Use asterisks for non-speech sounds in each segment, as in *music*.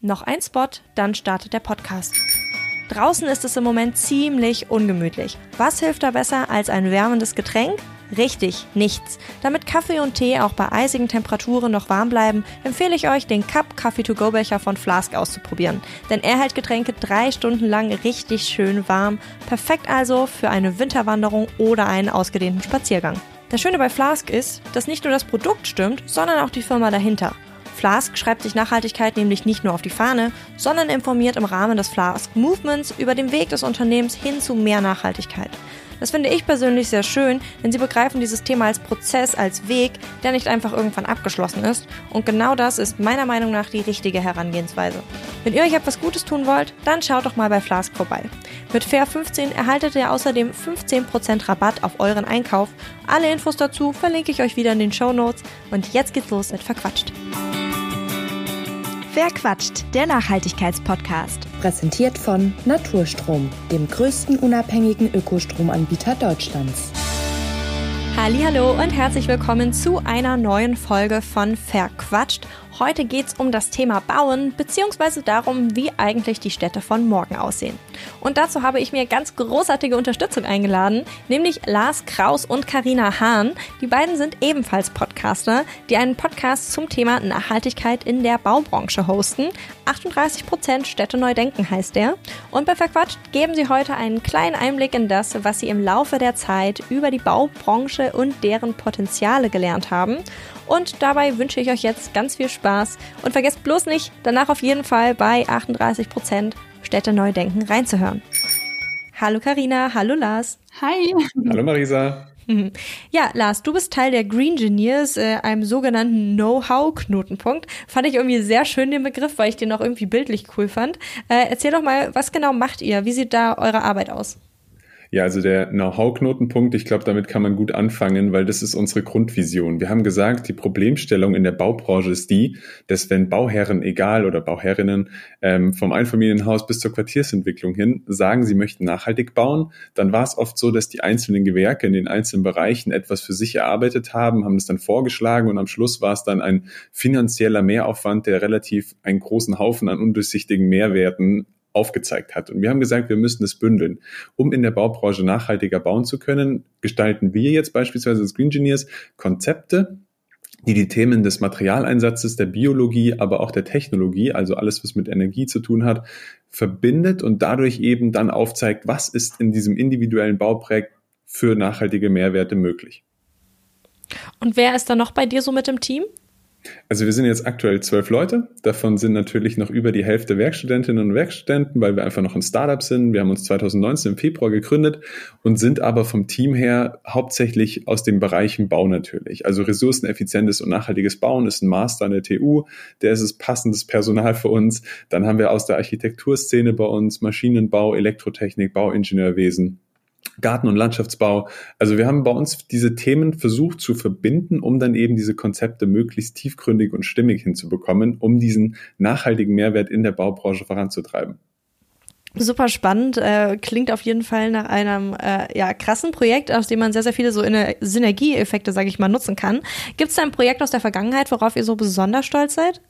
Noch ein Spot, dann startet der Podcast. Draußen ist es im Moment ziemlich ungemütlich. Was hilft da besser als ein wärmendes Getränk? Richtig, nichts. Damit Kaffee und Tee auch bei eisigen Temperaturen noch warm bleiben, empfehle ich euch, den Cup Coffee to Go Becher von Flask auszuprobieren. Denn er hält Getränke drei Stunden lang richtig schön warm. Perfekt also für eine Winterwanderung oder einen ausgedehnten Spaziergang. Das Schöne bei Flask ist, dass nicht nur das Produkt stimmt, sondern auch die Firma dahinter. Flask schreibt sich Nachhaltigkeit nämlich nicht nur auf die Fahne, sondern informiert im Rahmen des Flask Movements über den Weg des Unternehmens hin zu mehr Nachhaltigkeit. Das finde ich persönlich sehr schön, denn sie begreifen dieses Thema als Prozess, als Weg, der nicht einfach irgendwann abgeschlossen ist. Und genau das ist meiner Meinung nach die richtige Herangehensweise. Wenn ihr euch etwas Gutes tun wollt, dann schaut doch mal bei Flask vorbei. Mit Fair15 erhaltet ihr außerdem 15% Rabatt auf euren Einkauf. Alle Infos dazu verlinke ich euch wieder in den Show Notes. Und jetzt geht's los mit Verquatscht. Wer quatscht? Der Nachhaltigkeitspodcast. Präsentiert von Naturstrom, dem größten unabhängigen Ökostromanbieter Deutschlands. Hallo und herzlich willkommen zu einer neuen Folge von Verquatscht. Heute geht's um das Thema Bauen beziehungsweise darum, wie eigentlich die Städte von morgen aussehen. Und dazu habe ich mir ganz großartige Unterstützung eingeladen, nämlich Lars Kraus und Karina Hahn. Die beiden sind ebenfalls Podcaster, die einen Podcast zum Thema Nachhaltigkeit in der Baubranche hosten. 38% Städte neu denken heißt der. Und bei Verquatscht geben sie heute einen kleinen Einblick in das, was sie im Laufe der Zeit über die Baubranche und deren Potenziale gelernt haben. Und dabei wünsche ich euch jetzt ganz viel Spaß und vergesst bloß nicht, danach auf jeden Fall bei 38% Städte neu denken reinzuhören. Hallo Karina, hallo Lars. Hi. Hallo Marisa. Ja, Lars, du bist Teil der Green Engineers, äh, einem sogenannten Know-how-Knotenpunkt. Fand ich irgendwie sehr schön den Begriff, weil ich den auch irgendwie bildlich cool fand. Äh, erzähl doch mal, was genau macht ihr? Wie sieht da eure Arbeit aus? Ja, also der Know-how-Knotenpunkt, ich glaube, damit kann man gut anfangen, weil das ist unsere Grundvision. Wir haben gesagt, die Problemstellung in der Baubranche ist die, dass wenn Bauherren, egal oder Bauherrinnen, ähm, vom Einfamilienhaus bis zur Quartiersentwicklung hin sagen, sie möchten nachhaltig bauen, dann war es oft so, dass die einzelnen Gewerke in den einzelnen Bereichen etwas für sich erarbeitet haben, haben das dann vorgeschlagen und am Schluss war es dann ein finanzieller Mehraufwand, der relativ einen großen Haufen an undurchsichtigen Mehrwerten aufgezeigt hat. Und wir haben gesagt, wir müssen das bündeln. Um in der Baubranche nachhaltiger bauen zu können, gestalten wir jetzt beispielsweise als Green Engineers Konzepte, die die Themen des Materialeinsatzes, der Biologie, aber auch der Technologie, also alles, was mit Energie zu tun hat, verbindet und dadurch eben dann aufzeigt, was ist in diesem individuellen Bauprojekt für nachhaltige Mehrwerte möglich. Und wer ist da noch bei dir so mit im Team? Also wir sind jetzt aktuell zwölf Leute. Davon sind natürlich noch über die Hälfte Werkstudentinnen und Werkstudenten, weil wir einfach noch ein Startup sind. Wir haben uns 2019 im Februar gegründet und sind aber vom Team her hauptsächlich aus den Bereichen Bau natürlich. Also ressourceneffizientes und nachhaltiges Bauen ist ein Master an der TU. Der ist es passendes Personal für uns. Dann haben wir aus der Architekturszene bei uns Maschinenbau, Elektrotechnik, Bauingenieurwesen Garten- und Landschaftsbau. Also wir haben bei uns diese Themen versucht zu verbinden, um dann eben diese Konzepte möglichst tiefgründig und stimmig hinzubekommen, um diesen nachhaltigen Mehrwert in der Baubranche voranzutreiben. Super spannend, äh, klingt auf jeden Fall nach einem äh, ja, krassen Projekt, aus dem man sehr, sehr viele so Synergieeffekte, sage ich mal, nutzen kann. Gibt es da ein Projekt aus der Vergangenheit, worauf ihr so besonders stolz seid?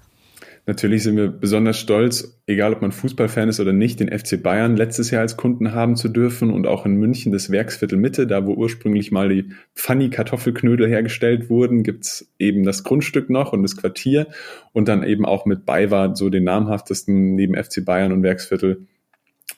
Natürlich sind wir besonders stolz, egal ob man Fußballfan ist oder nicht, den FC Bayern letztes Jahr als Kunden haben zu dürfen und auch in München das Werksviertel Mitte, da wo ursprünglich mal die Funny Kartoffelknödel hergestellt wurden, gibt's eben das Grundstück noch und das Quartier und dann eben auch mit BayWa so den namhaftesten neben FC Bayern und Werksviertel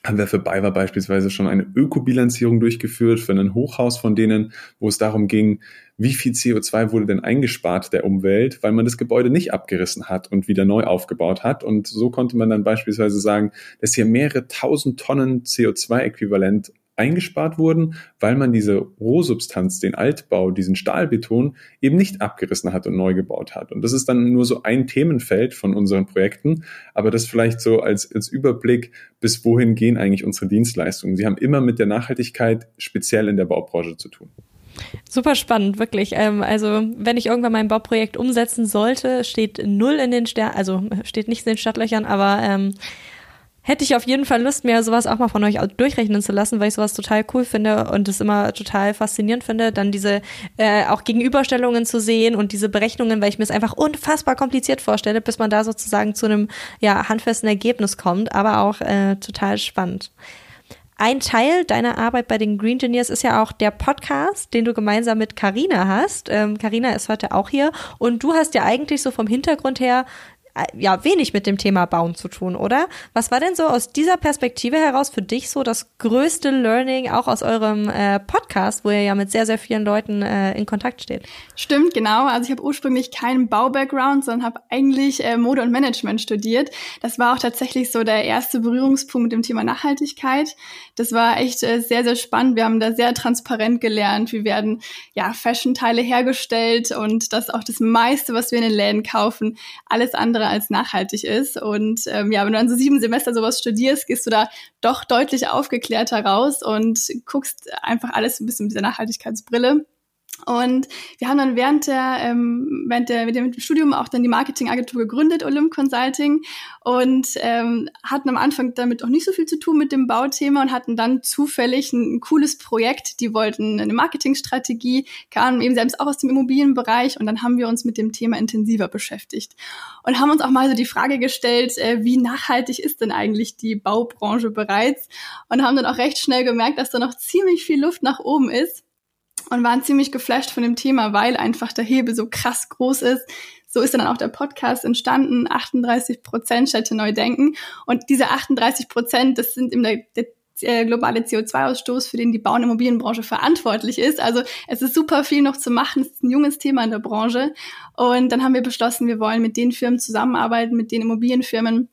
haben wir für BayWa beispielsweise schon eine Ökobilanzierung durchgeführt für ein Hochhaus von denen, wo es darum ging, wie viel CO2 wurde denn eingespart der Umwelt, weil man das Gebäude nicht abgerissen hat und wieder neu aufgebaut hat. Und so konnte man dann beispielsweise sagen, dass hier mehrere tausend Tonnen CO2-Äquivalent eingespart wurden, weil man diese Rohsubstanz, den Altbau, diesen Stahlbeton eben nicht abgerissen hat und neu gebaut hat. Und das ist dann nur so ein Themenfeld von unseren Projekten, aber das vielleicht so als, als Überblick, bis wohin gehen eigentlich unsere Dienstleistungen. Sie haben immer mit der Nachhaltigkeit speziell in der Baubranche zu tun. Super spannend, wirklich. Ähm, also wenn ich irgendwann mein Bauprojekt umsetzen sollte, steht null in den Sternen, also *laughs* steht nicht in den Stadtlöchern, aber ähm, hätte ich auf jeden Fall Lust, mir sowas auch mal von euch durchrechnen zu lassen, weil ich sowas total cool finde und es immer total faszinierend finde, dann diese äh, auch Gegenüberstellungen zu sehen und diese Berechnungen, weil ich mir es einfach unfassbar kompliziert vorstelle, bis man da sozusagen zu einem ja handfesten Ergebnis kommt, aber auch äh, total spannend. Ein Teil deiner Arbeit bei den Green Engineers ist ja auch der Podcast, den du gemeinsam mit Carina hast. Carina ähm, ist heute auch hier und du hast ja eigentlich so vom Hintergrund her ja wenig mit dem Thema Bauen zu tun, oder? Was war denn so aus dieser Perspektive heraus für dich so das größte Learning auch aus eurem äh, Podcast, wo ihr ja mit sehr, sehr vielen Leuten äh, in Kontakt steht? Stimmt, genau. Also ich habe ursprünglich keinen Bau-Background, sondern habe eigentlich äh, Mode und Management studiert. Das war auch tatsächlich so der erste Berührungspunkt mit dem Thema Nachhaltigkeit. Das war echt äh, sehr, sehr spannend. Wir haben da sehr transparent gelernt. Wie werden ja Fashion-Teile hergestellt und dass auch das meiste, was wir in den Läden kaufen, alles andere andere als nachhaltig ist. Und ähm, ja, wenn du dann so sieben Semester sowas studierst, gehst du da doch deutlich aufgeklärter raus und guckst einfach alles ein bisschen mit dieser Nachhaltigkeitsbrille. Und wir haben dann während der, ähm, während der, mit dem Studium auch dann die Marketingagentur gegründet, Olymp Consulting, und ähm, hatten am Anfang damit auch nicht so viel zu tun mit dem Bauthema und hatten dann zufällig ein, ein cooles Projekt. Die wollten eine Marketingstrategie, kamen eben selbst auch aus dem Immobilienbereich und dann haben wir uns mit dem Thema intensiver beschäftigt und haben uns auch mal so die Frage gestellt, äh, wie nachhaltig ist denn eigentlich die Baubranche bereits? Und haben dann auch recht schnell gemerkt, dass da noch ziemlich viel Luft nach oben ist und waren ziemlich geflasht von dem Thema, weil einfach der Hebel so krass groß ist. So ist dann auch der Podcast entstanden, 38 Prozent Städte neu denken. Und diese 38 Prozent, das sind eben der, der äh, globale CO2-Ausstoß, für den die Bau- und Immobilienbranche verantwortlich ist. Also es ist super viel noch zu machen. Es ist ein junges Thema in der Branche. Und dann haben wir beschlossen, wir wollen mit den Firmen zusammenarbeiten, mit den Immobilienfirmen,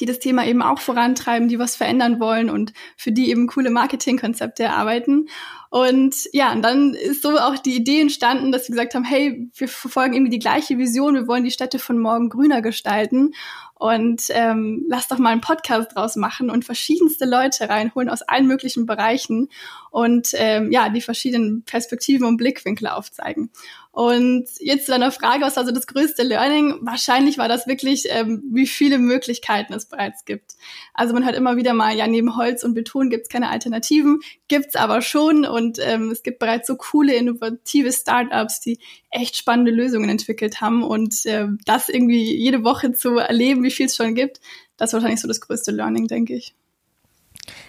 die das Thema eben auch vorantreiben, die was verändern wollen und für die eben coole Marketingkonzepte erarbeiten. Und ja, und dann ist so auch die Idee entstanden, dass wir gesagt haben, hey, wir verfolgen irgendwie die gleiche Vision, wir wollen die Städte von morgen grüner gestalten. Und ähm, lass doch mal einen Podcast draus machen und verschiedenste Leute reinholen aus allen möglichen Bereichen und ähm, ja, die verschiedenen Perspektiven und Blickwinkel aufzeigen. Und jetzt zu deiner Frage, was also das größte Learning? Wahrscheinlich war das wirklich, ähm, wie viele Möglichkeiten es bereits gibt. Also man hört immer wieder mal, ja, neben Holz und Beton gibt es keine Alternativen, gibt's aber schon. Und ähm, es gibt bereits so coole, innovative Startups, die echt spannende Lösungen entwickelt haben. Und äh, das irgendwie jede Woche zu erleben, wie viel es schon gibt, das ist wahrscheinlich so das größte Learning, denke ich.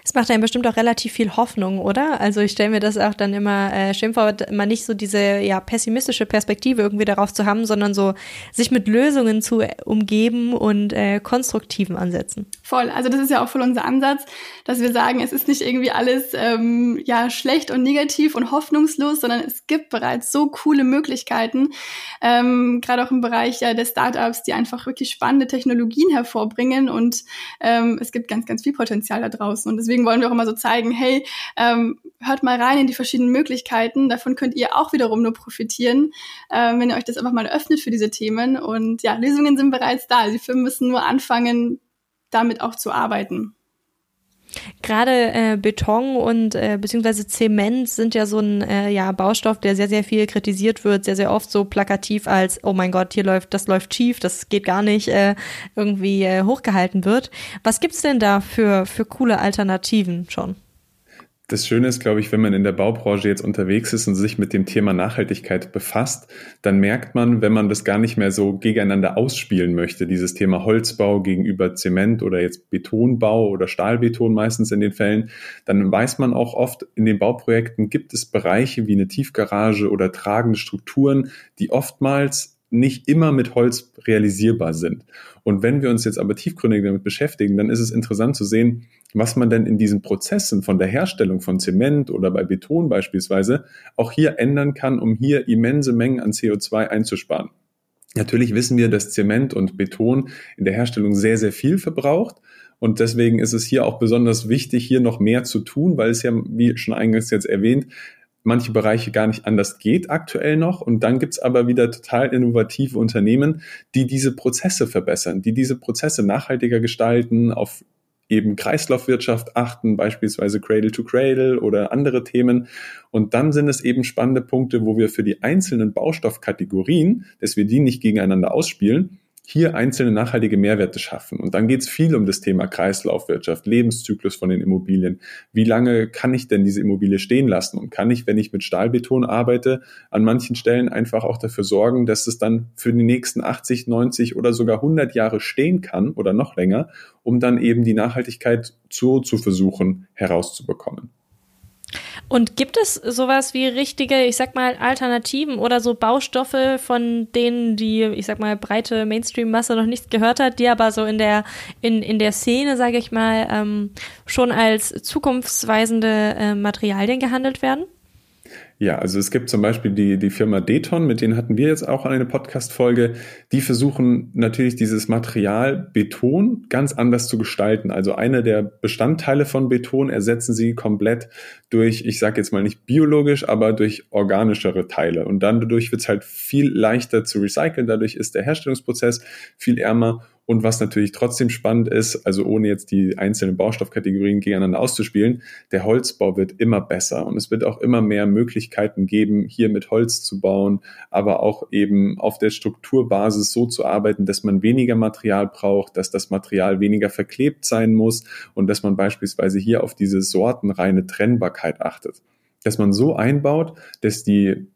Es macht einem bestimmt auch relativ viel Hoffnung, oder? Also ich stelle mir das auch dann immer äh, schön vor, immer nicht so diese ja pessimistische Perspektive irgendwie darauf zu haben, sondern so sich mit Lösungen zu umgeben und äh, konstruktiven Ansätzen. Voll. Also das ist ja auch voll unser Ansatz, dass wir sagen, es ist nicht irgendwie alles ähm, ja schlecht und negativ und hoffnungslos, sondern es gibt bereits so coole Möglichkeiten, ähm, gerade auch im Bereich ja der Startups, die einfach wirklich spannende Technologien hervorbringen und ähm, es gibt ganz, ganz viel Potenzial da draußen nutzen. Und deswegen wollen wir auch immer so zeigen, hey, ähm, hört mal rein in die verschiedenen Möglichkeiten. Davon könnt ihr auch wiederum nur profitieren, ähm, wenn ihr euch das einfach mal öffnet für diese Themen. Und ja, Lösungen sind bereits da. Die Firmen müssen nur anfangen, damit auch zu arbeiten. Gerade äh, Beton und äh, beziehungsweise Zement sind ja so ein äh, ja, Baustoff, der sehr, sehr viel kritisiert wird, sehr, sehr oft so plakativ als, oh mein Gott, hier läuft, das läuft schief, das geht gar nicht, äh, irgendwie äh, hochgehalten wird. Was gibt's denn da für, für coole Alternativen schon? Das Schöne ist, glaube ich, wenn man in der Baubranche jetzt unterwegs ist und sich mit dem Thema Nachhaltigkeit befasst, dann merkt man, wenn man das gar nicht mehr so gegeneinander ausspielen möchte, dieses Thema Holzbau gegenüber Zement oder jetzt Betonbau oder Stahlbeton meistens in den Fällen, dann weiß man auch oft, in den Bauprojekten gibt es Bereiche wie eine Tiefgarage oder tragende Strukturen, die oftmals nicht immer mit Holz realisierbar sind. Und wenn wir uns jetzt aber tiefgründig damit beschäftigen, dann ist es interessant zu sehen, was man denn in diesen Prozessen von der Herstellung von Zement oder bei Beton beispielsweise auch hier ändern kann, um hier immense Mengen an CO2 einzusparen. Natürlich wissen wir, dass Zement und Beton in der Herstellung sehr, sehr viel verbraucht. Und deswegen ist es hier auch besonders wichtig, hier noch mehr zu tun, weil es ja, wie schon eingangs jetzt erwähnt, manche Bereiche gar nicht anders geht aktuell noch. Und dann gibt's aber wieder total innovative Unternehmen, die diese Prozesse verbessern, die diese Prozesse nachhaltiger gestalten, auf eben Kreislaufwirtschaft achten, beispielsweise Cradle to Cradle oder andere Themen. Und dann sind es eben spannende Punkte, wo wir für die einzelnen Baustoffkategorien, dass wir die nicht gegeneinander ausspielen, hier einzelne nachhaltige Mehrwerte schaffen. Und dann geht es viel um das Thema Kreislaufwirtschaft, Lebenszyklus von den Immobilien. Wie lange kann ich denn diese Immobilie stehen lassen? Und kann ich, wenn ich mit Stahlbeton arbeite, an manchen Stellen einfach auch dafür sorgen, dass es dann für die nächsten 80, 90 oder sogar 100 Jahre stehen kann oder noch länger, um dann eben die Nachhaltigkeit so zu versuchen herauszubekommen. Und gibt es sowas wie richtige, ich sag mal, Alternativen oder so Baustoffe, von denen die, ich sag mal, breite Mainstream-Masse noch nichts gehört hat, die aber so in der, in, in der Szene, sage ich mal, ähm, schon als zukunftsweisende äh, Materialien gehandelt werden? Ja, also es gibt zum Beispiel die, die Firma Deton, mit denen hatten wir jetzt auch eine Podcast-Folge. Die versuchen natürlich dieses Material Beton ganz anders zu gestalten. Also eine der Bestandteile von Beton ersetzen sie komplett durch, ich sage jetzt mal nicht biologisch, aber durch organischere Teile. Und dann dadurch wird es halt viel leichter zu recyceln. Dadurch ist der Herstellungsprozess viel ärmer und was natürlich trotzdem spannend ist, also ohne jetzt die einzelnen Baustoffkategorien gegeneinander auszuspielen, der Holzbau wird immer besser und es wird auch immer mehr Möglichkeiten geben, hier mit Holz zu bauen, aber auch eben auf der Strukturbasis so zu arbeiten, dass man weniger Material braucht, dass das Material weniger verklebt sein muss und dass man beispielsweise hier auf diese sortenreine Trennbarkeit achtet. Dass man so einbaut, dass die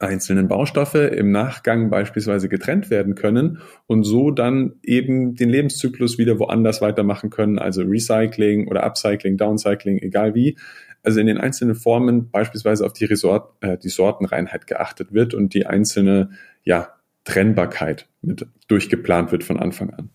einzelnen Baustoffe im Nachgang beispielsweise getrennt werden können und so dann eben den Lebenszyklus wieder woanders weitermachen können, also Recycling oder Upcycling, Downcycling, egal wie. Also in den einzelnen Formen beispielsweise auf die, Resort, äh, die Sortenreinheit geachtet wird und die einzelne ja, Trennbarkeit mit durchgeplant wird von Anfang an.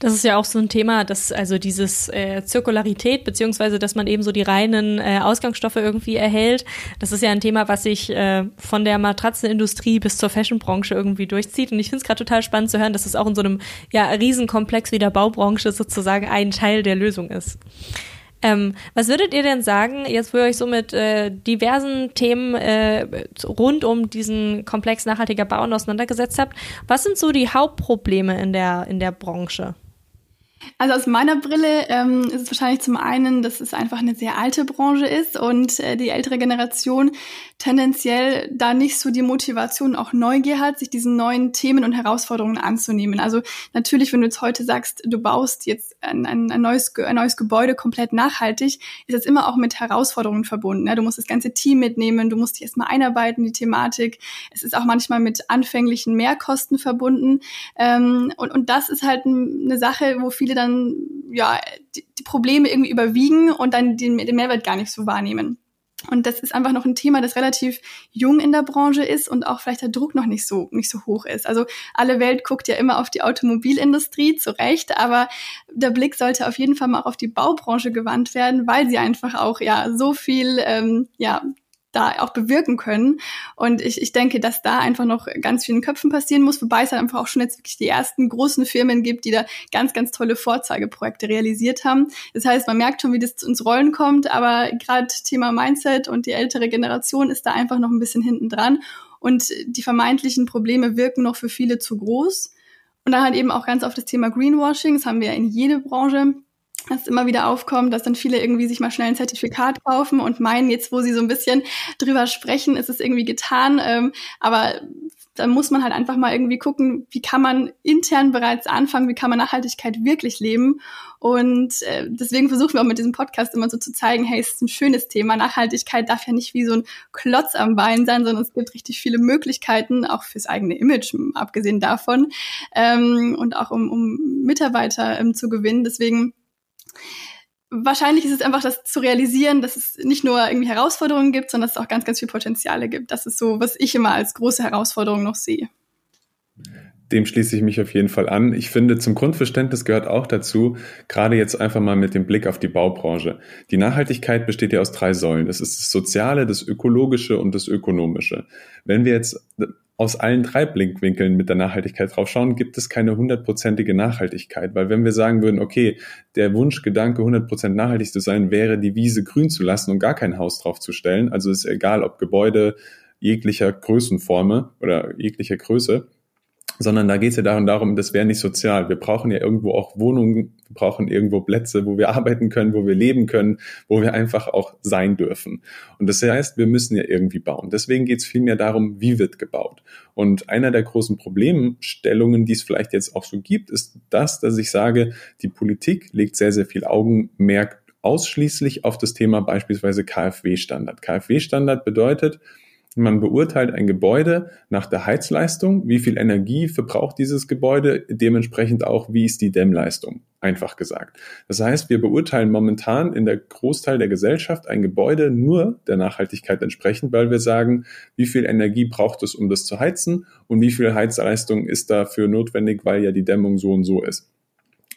Das ist ja auch so ein Thema, dass also dieses äh, Zirkularität, beziehungsweise dass man eben so die reinen äh, Ausgangsstoffe irgendwie erhält, das ist ja ein Thema, was sich äh, von der Matratzenindustrie bis zur Fashionbranche irgendwie durchzieht. Und ich finde es gerade total spannend zu hören, dass es auch in so einem ja, Riesenkomplex wie der Baubranche sozusagen ein Teil der Lösung ist. Ähm, was würdet ihr denn sagen, jetzt wo ihr euch so mit äh, diversen Themen äh, rund um diesen Komplex nachhaltiger Bauen auseinandergesetzt habt, was sind so die Hauptprobleme in der, in der Branche? Also aus meiner Brille ähm, ist es wahrscheinlich zum einen, dass es einfach eine sehr alte Branche ist und äh, die ältere Generation tendenziell da nicht so die Motivation, auch Neugier hat, sich diesen neuen Themen und Herausforderungen anzunehmen. Also natürlich, wenn du jetzt heute sagst, du baust jetzt ein, ein, ein, neues, ein neues Gebäude komplett nachhaltig, ist das immer auch mit Herausforderungen verbunden. Ja? Du musst das ganze Team mitnehmen, du musst dich erstmal einarbeiten, die Thematik. Es ist auch manchmal mit anfänglichen Mehrkosten verbunden. Ähm, und, und das ist halt eine Sache, wo viele dann ja die, die Probleme irgendwie überwiegen und dann den, den Mehrwert gar nicht so wahrnehmen. Und das ist einfach noch ein Thema, das relativ jung in der Branche ist und auch vielleicht der Druck noch nicht so, nicht so hoch ist. Also alle Welt guckt ja immer auf die Automobilindustrie, zu Recht, aber der Blick sollte auf jeden Fall mal auch auf die Baubranche gewandt werden, weil sie einfach auch ja so viel ähm, ja da auch bewirken können. Und ich, ich denke, dass da einfach noch ganz vielen Köpfen passieren muss, wobei es halt einfach auch schon jetzt wirklich die ersten großen Firmen gibt, die da ganz, ganz tolle Vorzeigeprojekte realisiert haben. Das heißt, man merkt schon, wie das ins Rollen kommt, aber gerade Thema Mindset und die ältere Generation ist da einfach noch ein bisschen hinten dran. Und die vermeintlichen Probleme wirken noch für viele zu groß. Und dann halt eben auch ganz oft das Thema Greenwashing. Das haben wir ja in jede Branche dass immer wieder aufkommt, dass dann viele irgendwie sich mal schnell ein Zertifikat kaufen und meinen, jetzt wo sie so ein bisschen drüber sprechen, ist es irgendwie getan. Ähm, aber da muss man halt einfach mal irgendwie gucken, wie kann man intern bereits anfangen, wie kann man Nachhaltigkeit wirklich leben. Und äh, deswegen versuchen wir auch mit diesem Podcast immer so zu zeigen, hey, es ist ein schönes Thema. Nachhaltigkeit darf ja nicht wie so ein Klotz am Bein sein, sondern es gibt richtig viele Möglichkeiten, auch fürs eigene Image, abgesehen davon, ähm, und auch um, um Mitarbeiter ähm, zu gewinnen. Deswegen wahrscheinlich ist es einfach das zu realisieren, dass es nicht nur irgendwie Herausforderungen gibt, sondern dass es auch ganz, ganz viel Potenziale gibt. Das ist so, was ich immer als große Herausforderung noch sehe. Dem schließe ich mich auf jeden Fall an. Ich finde, zum Grundverständnis gehört auch dazu, gerade jetzt einfach mal mit dem Blick auf die Baubranche. Die Nachhaltigkeit besteht ja aus drei Säulen. Das ist das Soziale, das Ökologische und das Ökonomische. Wenn wir jetzt aus allen drei Blinkwinkeln mit der Nachhaltigkeit draufschauen, gibt es keine hundertprozentige Nachhaltigkeit. Weil wenn wir sagen würden, okay, der Wunschgedanke, 100% nachhaltig zu sein, wäre die Wiese grün zu lassen und gar kein Haus draufzustellen. Also ist egal, ob Gebäude jeglicher Größenforme oder jeglicher Größe, sondern da geht es ja darum, darum, das wäre nicht sozial. Wir brauchen ja irgendwo auch Wohnungen, wir brauchen irgendwo Plätze, wo wir *laughs* arbeiten können, wo wir leben können, wo wir einfach auch sein dürfen. Und das heißt, wir müssen ja irgendwie bauen. Deswegen geht es vielmehr darum, wie wird gebaut. Und einer der großen Problemstellungen, die es vielleicht jetzt auch so gibt, ist das, dass ich sage, die Politik legt sehr, sehr viel Augenmerk ausschließlich auf das Thema beispielsweise KfW-Standard. KfW-Standard bedeutet, man beurteilt ein Gebäude nach der Heizleistung, wie viel Energie verbraucht dieses Gebäude, dementsprechend auch, wie ist die Dämmleistung, einfach gesagt. Das heißt, wir beurteilen momentan in der Großteil der Gesellschaft ein Gebäude nur der Nachhaltigkeit entsprechend, weil wir sagen, wie viel Energie braucht es, um das zu heizen und wie viel Heizleistung ist dafür notwendig, weil ja die Dämmung so und so ist.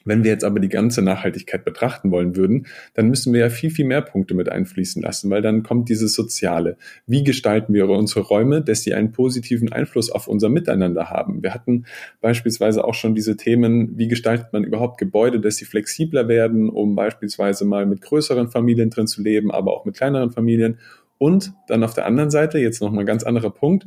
Wenn wir jetzt aber die ganze Nachhaltigkeit betrachten wollen würden, dann müssen wir ja viel, viel mehr Punkte mit einfließen lassen, weil dann kommt dieses Soziale. Wie gestalten wir unsere Räume, dass sie einen positiven Einfluss auf unser Miteinander haben? Wir hatten beispielsweise auch schon diese Themen, wie gestaltet man überhaupt Gebäude, dass sie flexibler werden, um beispielsweise mal mit größeren Familien drin zu leben, aber auch mit kleineren Familien. Und dann auf der anderen Seite, jetzt noch mal ein ganz anderer Punkt,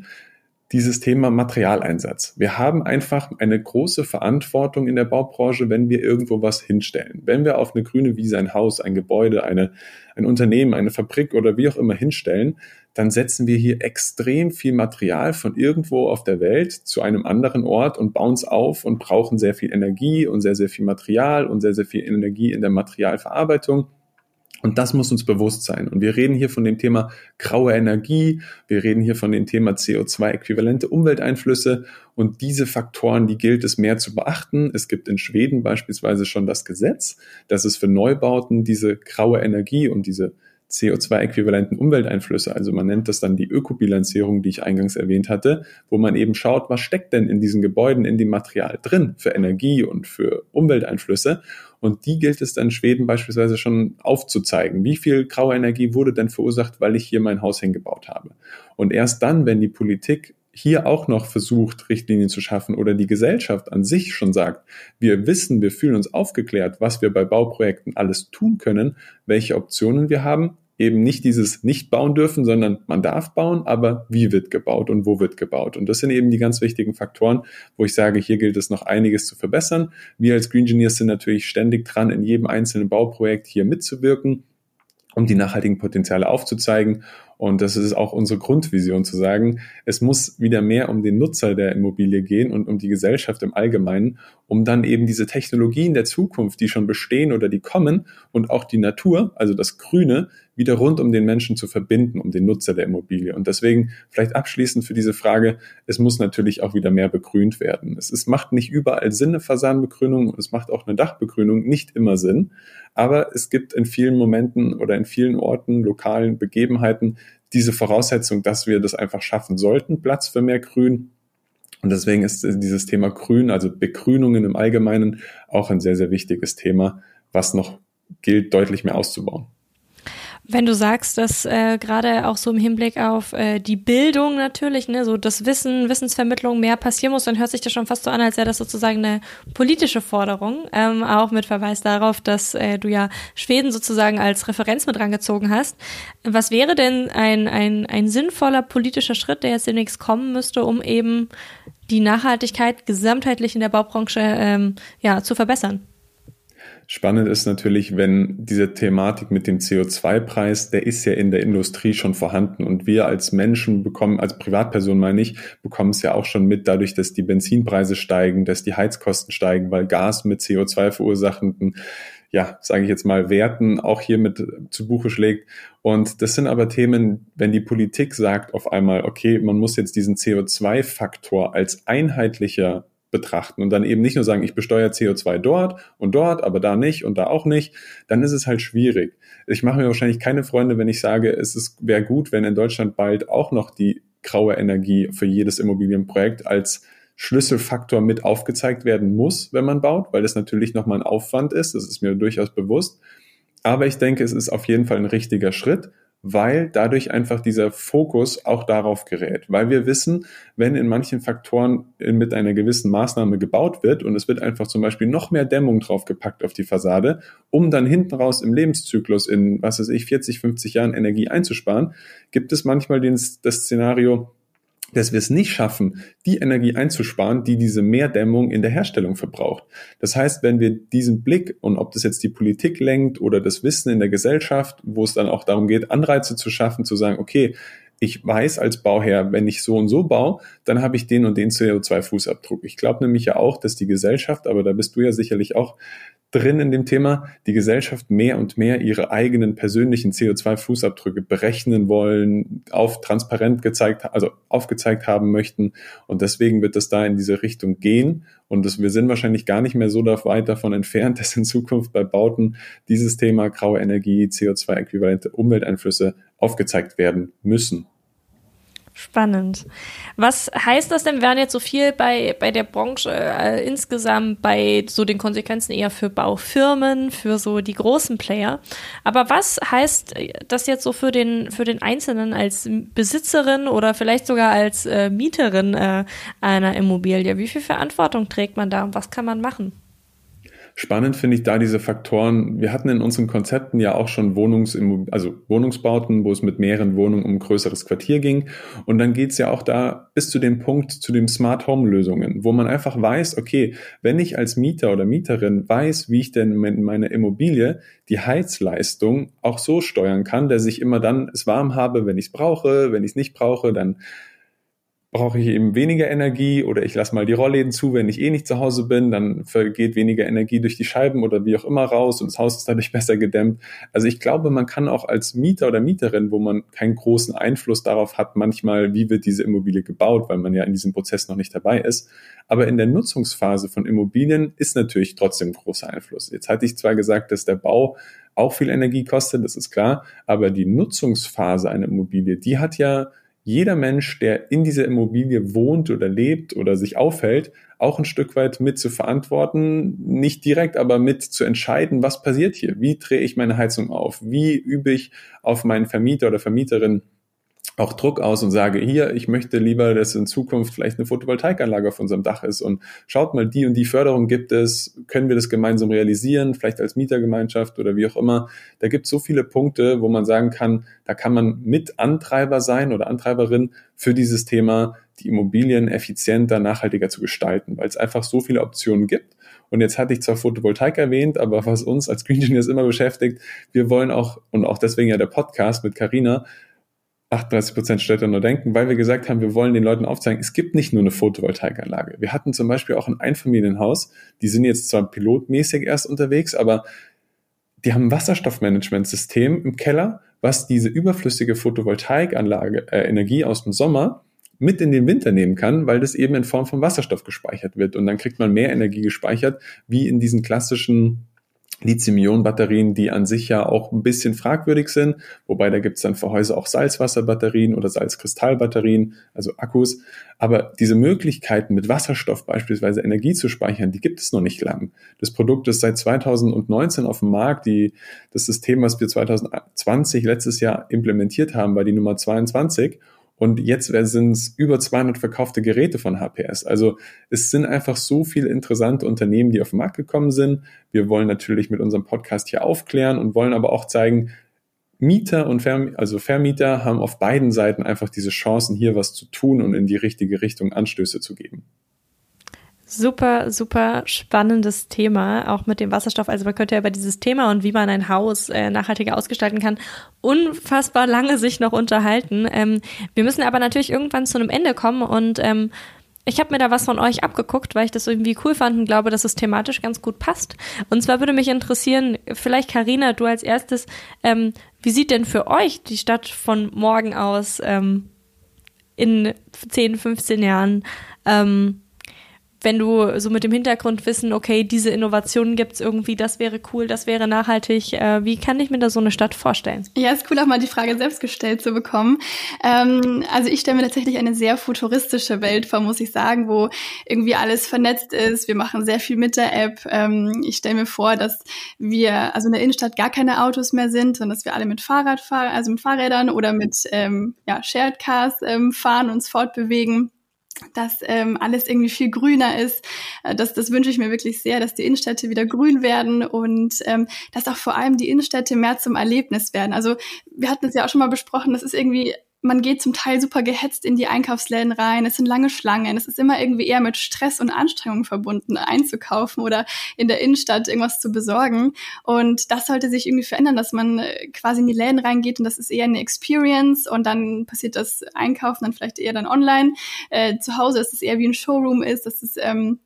dieses Thema Materialeinsatz. Wir haben einfach eine große Verantwortung in der Baubranche, wenn wir irgendwo was hinstellen. Wenn wir auf eine grüne Wiese ein Haus, ein Gebäude, eine, ein Unternehmen, eine Fabrik oder wie auch immer hinstellen, dann setzen wir hier extrem viel Material von irgendwo auf der Welt zu einem anderen Ort und bauen es auf und brauchen sehr viel Energie und sehr, sehr viel Material und sehr, sehr viel Energie in der Materialverarbeitung. Und das muss uns bewusst sein. Und wir reden hier von dem Thema graue Energie, wir reden hier von dem Thema CO2-äquivalente Umwelteinflüsse. Und diese Faktoren, die gilt es mehr zu beachten. Es gibt in Schweden beispielsweise schon das Gesetz, dass es für Neubauten diese graue Energie und diese CO2-äquivalenten Umwelteinflüsse, also man nennt das dann die Ökobilanzierung, die ich eingangs erwähnt hatte, wo man eben schaut, was steckt denn in diesen Gebäuden, in dem Material drin für Energie und für Umwelteinflüsse. Und die gilt es dann Schweden beispielsweise schon aufzuzeigen. Wie viel graue Energie wurde denn verursacht, weil ich hier mein Haus hingebaut habe? Und erst dann, wenn die Politik hier auch noch versucht, Richtlinien zu schaffen oder die Gesellschaft an sich schon sagt, wir wissen, wir fühlen uns aufgeklärt, was wir bei Bauprojekten alles tun können, welche Optionen wir haben, eben nicht dieses nicht bauen dürfen, sondern man darf bauen, aber wie wird gebaut und wo wird gebaut? Und das sind eben die ganz wichtigen Faktoren, wo ich sage, hier gilt es noch einiges zu verbessern. Wir als Green Engineers sind natürlich ständig dran, in jedem einzelnen Bauprojekt hier mitzuwirken um die nachhaltigen Potenziale aufzuzeigen. Und das ist auch unsere Grundvision zu sagen, es muss wieder mehr um den Nutzer der Immobilie gehen und um die Gesellschaft im Allgemeinen, um dann eben diese Technologien der Zukunft, die schon bestehen oder die kommen und auch die Natur, also das Grüne, wieder rund um den Menschen zu verbinden, um den Nutzer der Immobilie. Und deswegen vielleicht abschließend für diese Frage, es muss natürlich auch wieder mehr begrünt werden. Es, es macht nicht überall Sinn, eine Fassadenbegrünung und es macht auch eine Dachbegrünung nicht immer Sinn. Aber es gibt in vielen Momenten oder in vielen Orten, lokalen Begebenheiten diese Voraussetzung, dass wir das einfach schaffen sollten, Platz für mehr Grün. Und deswegen ist dieses Thema Grün, also Begrünungen im Allgemeinen, auch ein sehr, sehr wichtiges Thema, was noch gilt, deutlich mehr auszubauen. Wenn du sagst, dass äh, gerade auch so im Hinblick auf äh, die Bildung natürlich, ne, so das Wissen, Wissensvermittlung mehr passieren muss, dann hört sich das schon fast so an, als wäre das sozusagen eine politische Forderung, ähm, auch mit Verweis darauf, dass äh, du ja Schweden sozusagen als Referenz mit rangezogen hast. Was wäre denn ein, ein, ein sinnvoller politischer Schritt, der jetzt demnächst kommen müsste, um eben die Nachhaltigkeit gesamtheitlich in der Baubranche ähm, ja, zu verbessern? Spannend ist natürlich, wenn diese Thematik mit dem CO2-Preis, der ist ja in der Industrie schon vorhanden und wir als Menschen bekommen, als Privatperson meine ich, bekommen es ja auch schon mit, dadurch, dass die Benzinpreise steigen, dass die Heizkosten steigen, weil Gas mit CO2 verursachenden ja, sage ich jetzt mal, Werten auch hier mit zu Buche schlägt. Und das sind aber Themen, wenn die Politik sagt auf einmal, okay, man muss jetzt diesen CO2-Faktor als einheitlicher betrachten und dann eben nicht nur sagen, ich besteuere CO2 dort und dort, aber da nicht und da auch nicht, dann ist es halt schwierig. Ich mache mir wahrscheinlich keine Freunde, wenn ich sage, es wäre gut, wenn in Deutschland bald auch noch die graue Energie für jedes Immobilienprojekt als Schlüsselfaktor mit aufgezeigt werden muss, wenn man baut, weil das natürlich nochmal ein Aufwand ist, das ist mir durchaus bewusst. Aber ich denke, es ist auf jeden Fall ein richtiger Schritt weil dadurch einfach dieser Fokus auch darauf gerät. Weil wir wissen, wenn in manchen Faktoren mit einer gewissen Maßnahme gebaut wird und es wird einfach zum Beispiel noch mehr Dämmung draufgepackt auf die Fassade, um dann hinten raus im Lebenszyklus in, was weiß ich, 40, 50 Jahren Energie einzusparen, gibt es manchmal den, das Szenario, dass wir es nicht schaffen, die Energie einzusparen, die diese Mehrdämmung in der Herstellung verbraucht. Das heißt, wenn wir diesen Blick und ob das jetzt die Politik lenkt oder das Wissen in der Gesellschaft, wo es dann auch darum geht, Anreize zu schaffen, zu sagen, okay, ich weiß als Bauherr, wenn ich so und so baue, dann habe ich den und den CO2-Fußabdruck. Ich glaube nämlich ja auch, dass die Gesellschaft, aber da bist du ja sicherlich auch drin in dem Thema, die Gesellschaft mehr und mehr ihre eigenen persönlichen CO2-Fußabdrücke berechnen wollen, auf transparent gezeigt, also aufgezeigt haben möchten. Und deswegen wird es da in diese Richtung gehen. Und das, wir sind wahrscheinlich gar nicht mehr so weit davon entfernt, *laughs* dass in Zukunft bei Bauten dieses Thema graue Energie, CO2-äquivalente Umwelteinflüsse aufgezeigt werden müssen. Spannend. Was heißt das denn? Wir waren jetzt so viel bei, bei der Branche äh, insgesamt, bei so den Konsequenzen eher für Baufirmen, für so die großen Player. Aber was heißt das jetzt so für den, für den Einzelnen als Besitzerin oder vielleicht sogar als äh, Mieterin äh, einer Immobilie? Wie viel Verantwortung trägt man da und was kann man machen? Spannend finde ich da diese Faktoren. Wir hatten in unseren Konzepten ja auch schon Wohnungs also Wohnungsbauten, wo es mit mehreren Wohnungen um ein größeres Quartier ging. Und dann geht es ja auch da bis zu dem Punkt, zu den Smart Home Lösungen, wo man einfach weiß, okay, wenn ich als Mieter oder Mieterin weiß, wie ich denn in meiner Immobilie die Heizleistung auch so steuern kann, dass ich immer dann es warm habe, wenn ich es brauche, wenn ich es nicht brauche, dann brauche ich eben weniger Energie oder ich lasse mal die Rollläden zu, wenn ich eh nicht zu Hause bin, dann vergeht weniger Energie durch die Scheiben oder wie auch immer raus und das Haus ist dadurch *laughs* besser gedämmt. Also ich glaube, man kann auch als Mieter oder Mieterin, wo man keinen großen Einfluss darauf hat, manchmal, wie wird diese Immobilie gebaut, weil man ja in diesem Prozess noch nicht dabei ist. Aber in der Nutzungsphase von Immobilien ist natürlich trotzdem großer Einfluss. Jetzt hatte ich zwar gesagt, dass der Bau auch viel Energie kostet, das ist klar, aber die Nutzungsphase einer Immobilie, die hat ja jeder Mensch, der in dieser Immobilie wohnt oder lebt oder sich aufhält, auch ein Stück weit mit zu verantworten, nicht direkt, aber mit zu entscheiden, was passiert hier? Wie drehe ich meine Heizung auf? Wie übe ich auf meinen Vermieter oder Vermieterin auch Druck aus und sage, hier, ich möchte lieber, dass in Zukunft vielleicht eine Photovoltaikanlage auf unserem Dach ist und schaut mal, die und die Förderung gibt es, können wir das gemeinsam realisieren, vielleicht als Mietergemeinschaft oder wie auch immer. Da gibt es so viele Punkte, wo man sagen kann, da kann man mit Antreiber sein oder Antreiberin für dieses Thema, die Immobilien effizienter, nachhaltiger zu gestalten, weil es einfach so viele Optionen gibt. Und jetzt hatte ich zwar Photovoltaik erwähnt, aber was uns als Green Engineers immer beschäftigt, wir wollen auch, und auch deswegen ja der Podcast mit Carina, 38 Prozent Städte nur denken, weil wir gesagt haben, wir wollen den Leuten aufzeigen, es gibt nicht nur eine Photovoltaikanlage. Wir hatten zum Beispiel auch ein Einfamilienhaus, die sind jetzt zwar pilotmäßig erst unterwegs, aber die haben ein Wasserstoffmanagementsystem im Keller, was diese überflüssige Photovoltaikanlage, äh, Energie aus dem Sommer mit in den Winter nehmen kann, weil das eben in Form von Wasserstoff gespeichert wird. Und dann kriegt man mehr Energie gespeichert, wie in diesen klassischen Lithium-Ionen-Batterien, die an sich ja auch ein bisschen fragwürdig sind, wobei da gibt's dann für Häuser auch Salzwasserbatterien oder Salzkristallbatterien, also Akkus. Aber diese Möglichkeiten mit Wasserstoff beispielsweise Energie zu speichern, die gibt es noch nicht lang. Das Produkt ist seit 2019 auf dem Markt. Die, das System, was wir 2020 letztes Jahr implementiert haben, war die Nummer 22 und jetzt sind es über 200 verkaufte Geräte von HPS. Also es sind einfach so viele interessante Unternehmen, die auf den Markt gekommen sind. Wir wollen natürlich mit unserem Podcast hier aufklären und wollen aber auch zeigen, Mieter und Verm also Vermieter haben auf beiden Seiten einfach diese Chancen, hier was zu tun und in die richtige Richtung Anstöße zu geben. Super, super spannendes Thema, auch mit dem Wasserstoff. Also man könnte ja über dieses Thema und wie man ein Haus äh, nachhaltiger ausgestalten kann, unfassbar lange sich noch unterhalten. Ähm, wir müssen aber natürlich irgendwann zu einem Ende kommen und ähm, ich habe mir da was von euch abgeguckt, weil ich das irgendwie cool fand und glaube, dass es thematisch ganz gut passt. Und zwar würde mich interessieren, vielleicht Karina, du als erstes, ähm, wie sieht denn für euch die Stadt von morgen aus ähm, in 10, 15 Jahren? Ähm, wenn du so mit dem Hintergrund wissen, okay, diese Innovationen gibt's irgendwie, das wäre cool, das wäre nachhaltig. Äh, wie kann ich mir da so eine Stadt vorstellen? Ja, ist cool, auch mal die Frage selbst gestellt zu bekommen. Ähm, also ich stelle mir tatsächlich eine sehr futuristische Welt vor, muss ich sagen, wo irgendwie alles vernetzt ist. Wir machen sehr viel mit der App. Ähm, ich stelle mir vor, dass wir also in der Innenstadt gar keine Autos mehr sind, sondern dass wir alle mit Fahrrad fahren, also mit Fahrrädern oder mit ähm, ja, Shared Cars ähm, fahren, uns fortbewegen dass ähm, alles irgendwie viel grüner ist. Äh, das, das wünsche ich mir wirklich sehr, dass die Innenstädte wieder grün werden und ähm, dass auch vor allem die Innenstädte mehr zum Erlebnis werden. Also wir hatten es ja auch schon mal besprochen, das ist irgendwie man geht zum Teil super gehetzt in die Einkaufsläden rein, es sind lange Schlangen, es ist immer irgendwie eher mit Stress und Anstrengung verbunden, einzukaufen oder in der Innenstadt irgendwas zu besorgen. Und das sollte sich irgendwie verändern, dass man äh, quasi in die Läden reingeht und das ist eher eine Experience und dann passiert das Einkaufen dann vielleicht eher dann online. Äh, zu Hause ist es eher wie ein Showroom ist, dass es ähm,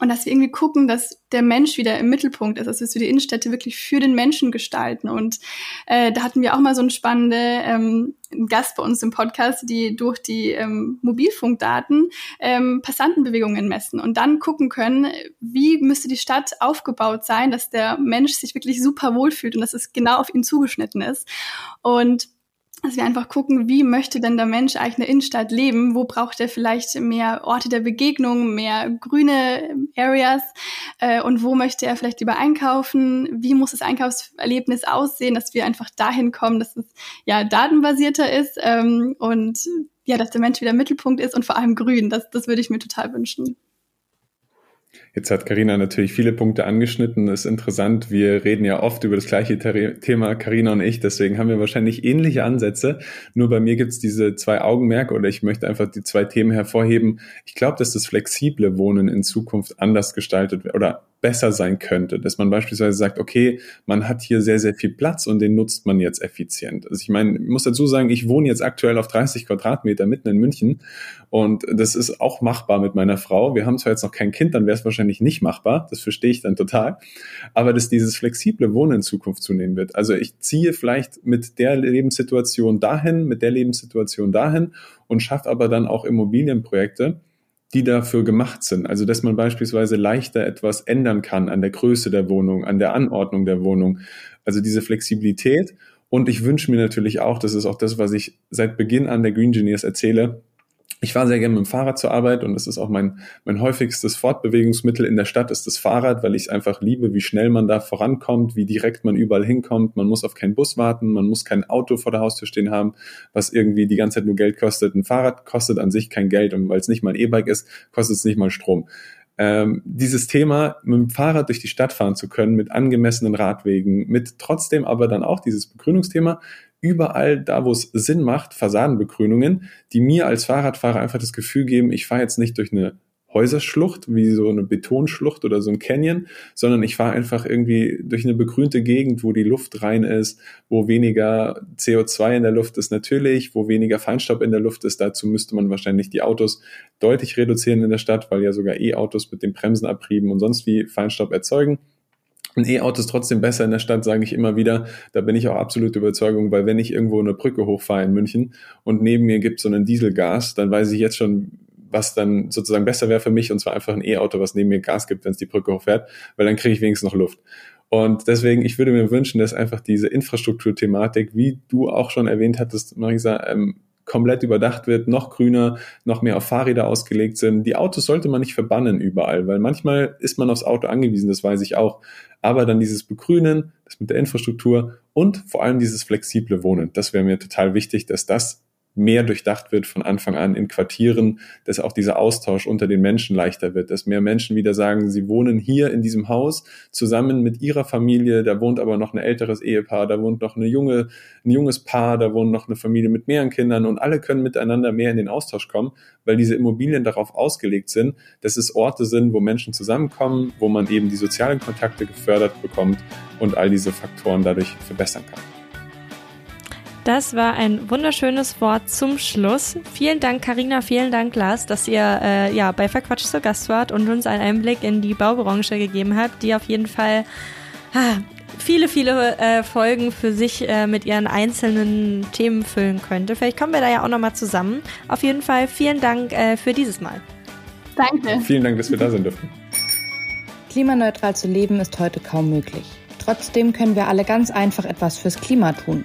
und dass wir irgendwie gucken, dass der Mensch wieder im Mittelpunkt ist, dass wir die Innenstädte wirklich für den Menschen gestalten. Und äh, da hatten wir auch mal so einen spannenden ähm, Gast bei uns im Podcast, die durch die ähm, Mobilfunkdaten ähm, Passantenbewegungen messen und dann gucken können, wie müsste die Stadt aufgebaut sein, dass der Mensch sich wirklich super wohlfühlt und dass es genau auf ihn zugeschnitten ist. Und dass wir einfach gucken, wie möchte denn der Mensch eigentlich in der Innenstadt leben? Wo braucht er vielleicht mehr Orte der Begegnung, mehr grüne Areas? Äh, und wo möchte er vielleicht lieber einkaufen? Wie muss das Einkaufserlebnis aussehen, dass wir einfach dahin kommen, dass es ja datenbasierter ist ähm, und ja, dass der Mensch wieder Mittelpunkt ist und vor allem grün. Das, das würde ich mir total wünschen. Jetzt hat Karina natürlich viele Punkte angeschnitten. Ist interessant. Wir reden ja oft über das gleiche Thema, Karina und ich. Deswegen haben wir wahrscheinlich ähnliche Ansätze. Nur bei mir gibt es diese zwei Augenmerke oder ich möchte einfach die zwei Themen hervorheben. Ich glaube, dass das flexible Wohnen in Zukunft anders gestaltet wird oder besser sein könnte, dass man beispielsweise sagt, okay, man hat hier sehr, sehr viel Platz und den nutzt man jetzt effizient. Also ich meine, ich muss dazu sagen, ich wohne jetzt aktuell auf 30 Quadratmeter mitten in München und das ist auch machbar mit meiner Frau. Wir haben zwar jetzt noch kein Kind, dann wäre es wahrscheinlich nicht machbar, das verstehe ich dann total, aber dass dieses flexible Wohnen in Zukunft zunehmen wird. Also ich ziehe vielleicht mit der Lebenssituation dahin, mit der Lebenssituation dahin und schaffe aber dann auch Immobilienprojekte, die dafür gemacht sind. Also dass man beispielsweise leichter etwas ändern kann an der Größe der Wohnung, an der Anordnung der Wohnung. Also diese Flexibilität. Und ich wünsche mir natürlich auch, das ist auch das, was ich seit Beginn an der Green Engineers erzähle, ich fahre sehr gerne mit dem Fahrrad zur Arbeit und das ist auch mein, mein häufigstes Fortbewegungsmittel in der Stadt ist das Fahrrad, weil ich es einfach liebe, wie schnell man da vorankommt, wie direkt man überall hinkommt. Man muss auf keinen Bus warten, man muss kein Auto vor der Haustür stehen haben, was irgendwie die ganze Zeit nur Geld kostet. Ein Fahrrad kostet an sich kein Geld und weil es nicht mal ein E-Bike ist, kostet es nicht mal Strom. Ähm, dieses Thema, mit dem Fahrrad durch die Stadt fahren zu können, mit angemessenen Radwegen, mit trotzdem aber dann auch dieses Begrünungsthema, überall da, wo es Sinn macht, Fassadenbegrünungen, die mir als Fahrradfahrer einfach das Gefühl geben, ich fahre jetzt nicht durch eine Häuserschlucht, wie so eine Betonschlucht oder so ein Canyon, sondern ich fahre einfach irgendwie durch eine begrünte Gegend, wo die Luft rein ist, wo weniger CO2 in der Luft ist natürlich, wo weniger Feinstaub in der Luft ist. Dazu müsste man wahrscheinlich die Autos deutlich reduzieren in der Stadt, weil ja sogar E-Autos mit den Bremsenabrieben und sonst wie Feinstaub erzeugen. Ein E-Auto ist trotzdem besser in der Stadt, sage ich immer wieder. Da bin ich auch absolut Überzeugung, weil wenn ich irgendwo eine Brücke hochfahre in München und neben mir gibt so einen Dieselgas, dann weiß ich jetzt schon, was dann sozusagen besser wäre für mich, und zwar einfach ein E-Auto, was neben mir Gas gibt, wenn es die Brücke hochfährt, weil dann kriege ich wenigstens noch Luft. Und deswegen, ich würde mir wünschen, dass einfach diese Infrastrukturthematik, wie du auch schon erwähnt hattest, Marisa, ähm, komplett überdacht wird, noch grüner, noch mehr auf Fahrräder ausgelegt sind. Die Autos sollte man nicht verbannen überall, weil manchmal ist man aufs Auto angewiesen, das weiß ich auch. Aber dann dieses Begrünen, das mit der Infrastruktur und vor allem dieses flexible Wohnen, das wäre mir total wichtig, dass das mehr durchdacht wird von Anfang an in Quartieren, dass auch dieser Austausch unter den Menschen leichter wird, dass mehr Menschen wieder sagen, sie wohnen hier in diesem Haus zusammen mit ihrer Familie, da wohnt aber noch ein älteres Ehepaar, da wohnt noch eine junge, ein junges Paar, da wohnt noch eine Familie mit mehreren Kindern und alle können miteinander mehr in den Austausch kommen, weil diese Immobilien darauf ausgelegt sind, dass es Orte sind, wo Menschen zusammenkommen, wo man eben die sozialen Kontakte gefördert bekommt und all diese Faktoren dadurch verbessern kann. Das war ein wunderschönes Wort zum Schluss. Vielen Dank, Karina, vielen Dank, Lars, dass ihr äh, ja, bei Verquatsch zu Gast wart und uns einen Einblick in die Baubranche gegeben habt, die auf jeden Fall ah, viele, viele äh, Folgen für sich äh, mit ihren einzelnen Themen füllen könnte. Vielleicht kommen wir da ja auch nochmal zusammen. Auf jeden Fall vielen Dank äh, für dieses Mal. Danke. Vielen Dank, dass wir da sein dürfen. Klimaneutral zu leben ist heute kaum möglich. Trotzdem können wir alle ganz einfach etwas fürs Klima tun.